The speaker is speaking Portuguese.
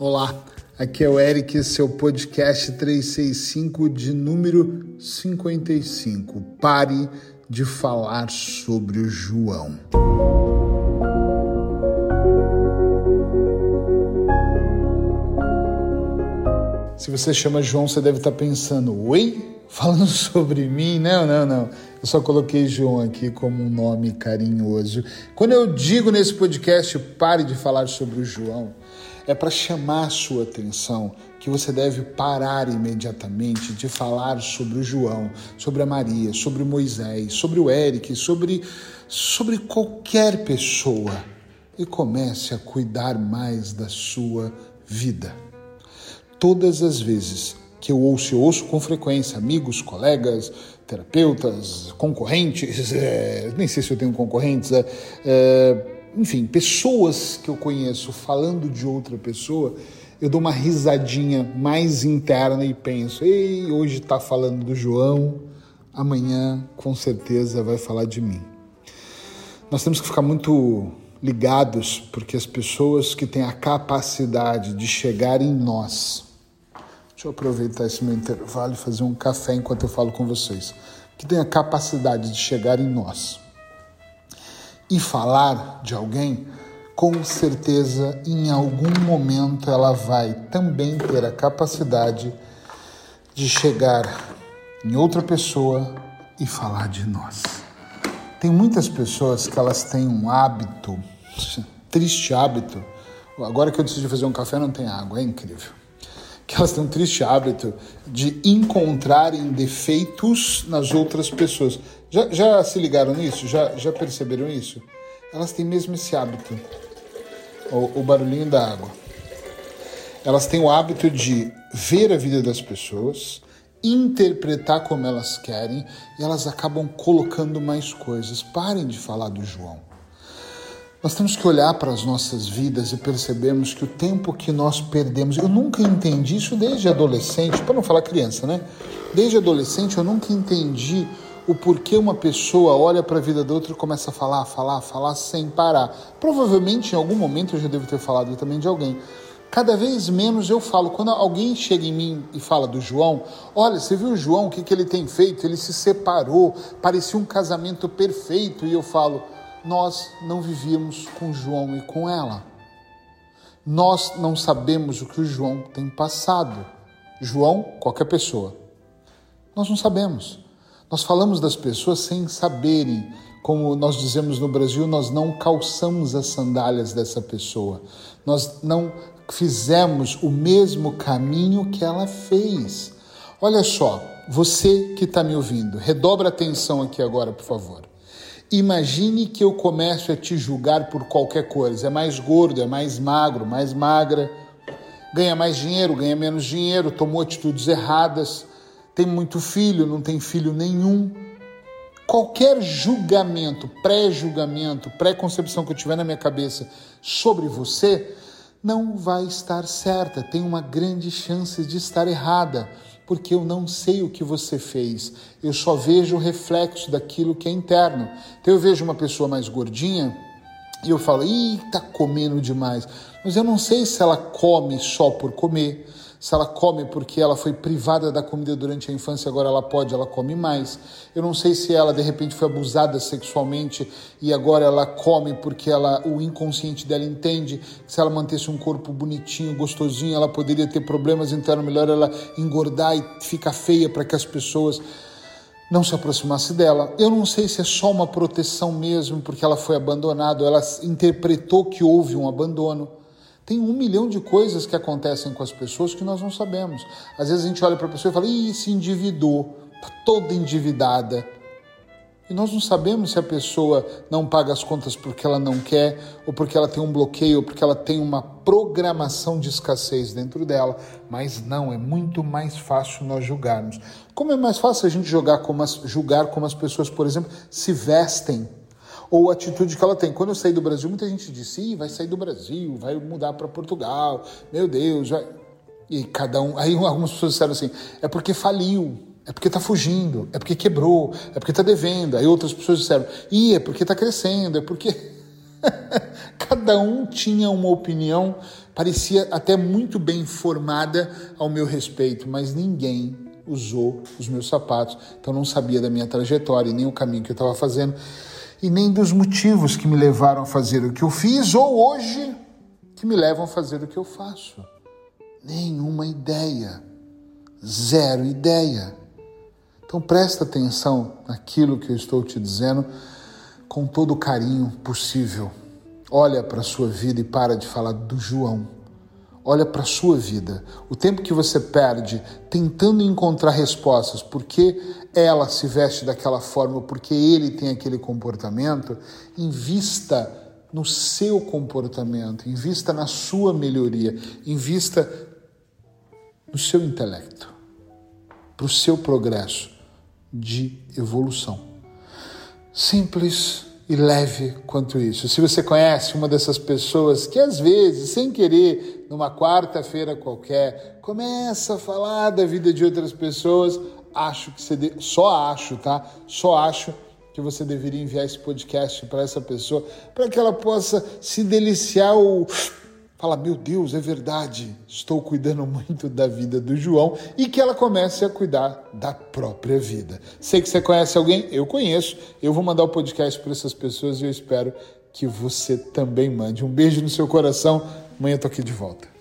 Olá, aqui é o Eric, seu podcast 365 de número 55. Pare de falar sobre o João. Se você chama João, você deve estar pensando, oi? Falando sobre mim? Não, não, não. Eu só coloquei João aqui como um nome carinhoso. Quando eu digo nesse podcast, pare de falar sobre o João, é para chamar a sua atenção que você deve parar imediatamente de falar sobre o João, sobre a Maria, sobre o Moisés, sobre o Eric, sobre, sobre qualquer pessoa e comece a cuidar mais da sua vida. Todas as vezes que eu ouço, eu ouço com frequência amigos, colegas, terapeutas, concorrentes, é, nem sei se eu tenho concorrentes, é, é, enfim, pessoas que eu conheço falando de outra pessoa, eu dou uma risadinha mais interna e penso: ei, hoje está falando do João, amanhã com certeza vai falar de mim. Nós temos que ficar muito ligados, porque as pessoas que têm a capacidade de chegar em nós, deixa eu aproveitar esse meu intervalo e fazer um café enquanto eu falo com vocês, que têm a capacidade de chegar em nós e falar de alguém, com certeza em algum momento ela vai também ter a capacidade de chegar em outra pessoa e falar de nós. Tem muitas pessoas que elas têm um hábito, triste hábito. Agora que eu decidi fazer um café não tem água, é incrível. Que elas têm um triste hábito de encontrarem defeitos nas outras pessoas. Já, já se ligaram nisso? Já, já perceberam isso? Elas têm mesmo esse hábito, o, o barulhinho da água. Elas têm o hábito de ver a vida das pessoas, interpretar como elas querem e elas acabam colocando mais coisas. Parem de falar do João. Nós temos que olhar para as nossas vidas e percebemos que o tempo que nós perdemos, eu nunca entendi isso desde adolescente, para não falar criança, né? Desde adolescente eu nunca entendi o porquê uma pessoa olha para a vida da outra e começa a falar, falar, falar sem parar. Provavelmente em algum momento eu já devo ter falado também de alguém. Cada vez menos eu falo. Quando alguém chega em mim e fala do João, olha, você viu o João, o que, que ele tem feito? Ele se separou, parecia um casamento perfeito. E eu falo, nós não vivíamos com João e com ela. Nós não sabemos o que o João tem passado. João, qualquer pessoa. Nós não sabemos. Nós falamos das pessoas sem saberem, como nós dizemos no Brasil, nós não calçamos as sandálias dessa pessoa. Nós não fizemos o mesmo caminho que ela fez. Olha só, você que está me ouvindo, redobra atenção aqui agora, por favor. Imagine que eu começo a te julgar por qualquer coisa. É mais gordo, é mais magro, mais magra, ganha mais dinheiro, ganha menos dinheiro, tomou atitudes erradas tem muito filho, não tem filho nenhum. Qualquer julgamento, pré-julgamento, pré-concepção que eu tiver na minha cabeça sobre você, não vai estar certa, tem uma grande chance de estar errada, porque eu não sei o que você fez, eu só vejo o reflexo daquilo que é interno. Então eu vejo uma pessoa mais gordinha e eu falo, ih, tá comendo demais, mas eu não sei se ela come só por comer se ela come porque ela foi privada da comida durante a infância, agora ela pode, ela come mais. Eu não sei se ela de repente foi abusada sexualmente e agora ela come porque ela, o inconsciente dela entende que se ela mantesse um corpo bonitinho, gostosinho, ela poderia ter problemas, então era melhor ela engordar e ficar feia para que as pessoas não se aproximasse dela. Eu não sei se é só uma proteção mesmo, porque ela foi abandonada, ela interpretou que houve um abandono. Tem um milhão de coisas que acontecem com as pessoas que nós não sabemos. Às vezes a gente olha para a pessoa e fala, ih, se endividou, está toda endividada. E nós não sabemos se a pessoa não paga as contas porque ela não quer, ou porque ela tem um bloqueio, ou porque ela tem uma programação de escassez dentro dela. Mas não, é muito mais fácil nós julgarmos. Como é mais fácil a gente julgar como as, julgar como as pessoas, por exemplo, se vestem ou a atitude que ela tem. Quando eu saí do Brasil, muita gente disse: vai sair do Brasil, vai mudar para Portugal, meu Deus. Vai... E cada um. Aí algumas pessoas disseram assim: é porque faliu, é porque está fugindo, é porque quebrou, é porque está devendo. Aí outras pessoas disseram: Ih, é porque está crescendo, é porque. Cada um tinha uma opinião, parecia até muito bem formada ao meu respeito, mas ninguém usou os meus sapatos, então não sabia da minha trajetória, nem o caminho que eu estava fazendo, e nem dos motivos que me levaram a fazer o que eu fiz ou hoje que me levam a fazer o que eu faço. Nenhuma ideia, zero ideia. Então presta atenção naquilo que eu estou te dizendo com todo o carinho possível. Olha para a sua vida e para de falar do João. Olha para a sua vida. O tempo que você perde tentando encontrar respostas, porque ela se veste daquela forma, porque ele tem aquele comportamento, invista no seu comportamento, invista na sua melhoria, invista no seu intelecto, para o seu progresso de evolução. Simples e leve quanto isso. Se você conhece uma dessas pessoas que às vezes, sem querer, numa quarta-feira qualquer, começa a falar da vida de outras pessoas, acho que você de... só acho, tá? Só acho que você deveria enviar esse podcast para essa pessoa, para que ela possa se deliciar ou Fala, meu Deus, é verdade, estou cuidando muito da vida do João e que ela comece a cuidar da própria vida. Sei que você conhece alguém, eu conheço, eu vou mandar o podcast para essas pessoas e eu espero que você também mande. Um beijo no seu coração, amanhã eu tô aqui de volta.